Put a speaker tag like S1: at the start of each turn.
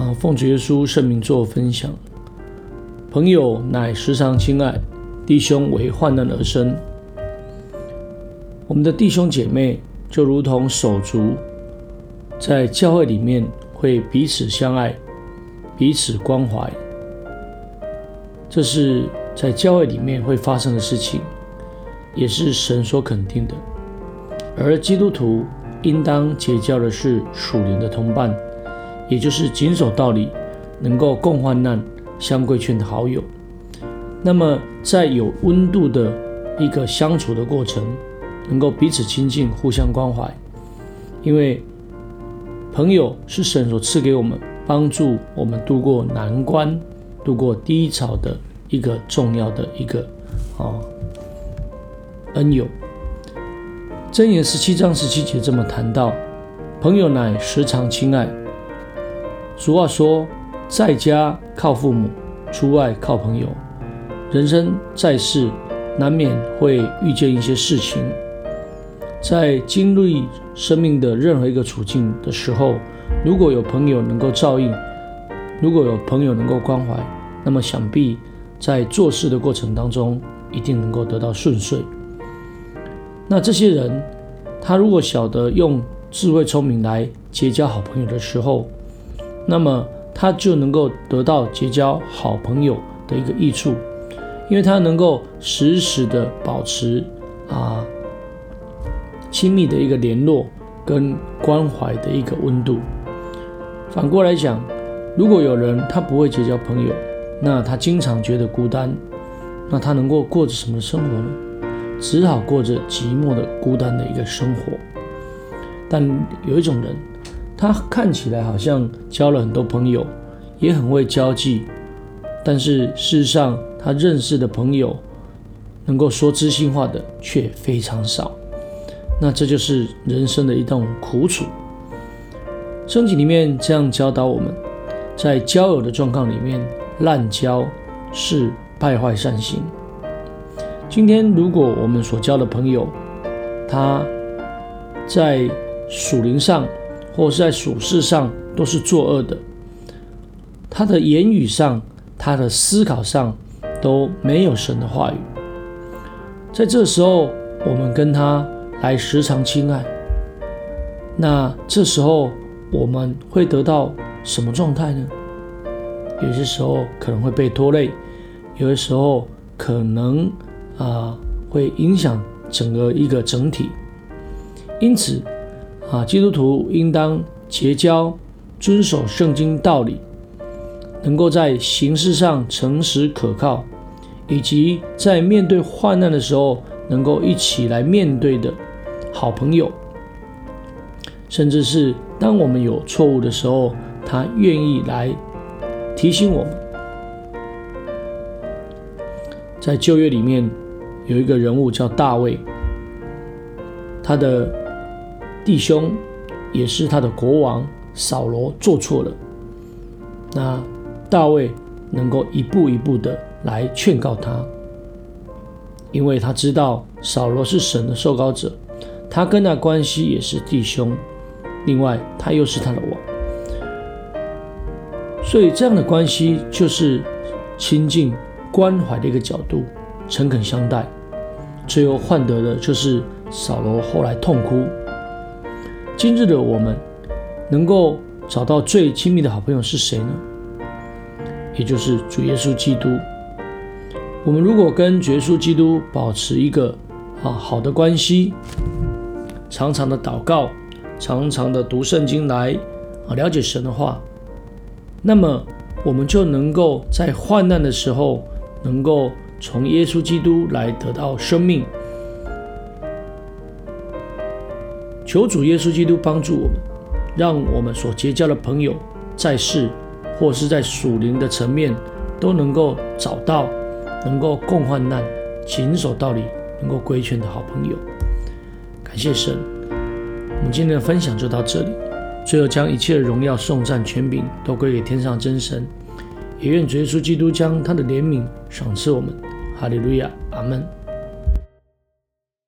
S1: 啊，奉主耶稣圣名做分享。朋友乃时常亲爱，弟兄为患难而生。我们的弟兄姐妹就如同手足，在教会里面会彼此相爱，彼此关怀。这是在教会里面会发生的事情，也是神所肯定的。而基督徒应当结交的是属灵的同伴，也就是谨守道理、能够共患难、相规劝的好友。那么，在有温度的一个相处的过程。能够彼此亲近，互相关怀，因为朋友是神所赐给我们，帮助我们度过难关、度过低潮的一个重要的一个啊恩友。箴言十七章十七节这么谈到：朋友乃时常亲爱。俗话说，在家靠父母，出外靠朋友。人生在世，难免会遇见一些事情。在经历生命的任何一个处境的时候，如果有朋友能够照应，如果有朋友能够关怀，那么想必在做事的过程当中一定能够得到顺遂。那这些人，他如果晓得用智慧聪明来结交好朋友的时候，那么他就能够得到结交好朋友的一个益处，因为他能够时时的保持啊。亲密的一个联络跟关怀的一个温度。反过来讲，如果有人他不会结交朋友，那他经常觉得孤单，那他能够过着什么生活呢？只好过着寂寞的孤单的一个生活。但有一种人，他看起来好像交了很多朋友，也很会交际，但是事实上他认识的朋友，能够说知心话的却非常少。那这就是人生的一种苦楚。圣经里面这样教导我们，在交友的状况里面，滥交是败坏善行。今天如果我们所交的朋友，他在属灵上或是在属事上都是作恶的，他的言语上、他的思考上都没有神的话语，在这时候我们跟他。来时常亲爱，那这时候我们会得到什么状态呢？有些时候可能会被拖累，有的时候可能啊、会影响整个一个整体。因此啊，基督徒应当结交遵守圣经道理，能够在形式上诚实可靠，以及在面对患难的时候能够一起来面对的。好朋友，甚至是当我们有错误的时候，他愿意来提醒我们。在旧约里面有一个人物叫大卫，他的弟兄也是他的国王扫罗做错了，那大卫能够一步一步的来劝告他，因为他知道扫罗是神的受膏者。他跟他关系也是弟兄，另外他又是他的王，所以这样的关系就是亲近、关怀的一个角度，诚恳相待，最后换得的就是扫罗后来痛哭。今日的我们能够找到最亲密的好朋友是谁呢？也就是主耶稣基督。我们如果跟主耶稣基督保持一个啊好的关系。常常的祷告，常常的读圣经来啊了解神的话，那么我们就能够在患难的时候，能够从耶稣基督来得到生命。求主耶稣基督帮助我们，让我们所结交的朋友，在世或是在属灵的层面，都能够找到能够共患难、谨守道理、能够规劝的好朋友。感谢神，我们今天的分享就到这里。最后，将一切的荣耀、颂赞、权柄都归给天上真神，也愿主耶稣基督将他的怜悯赏赐我们。哈利路亚，阿门。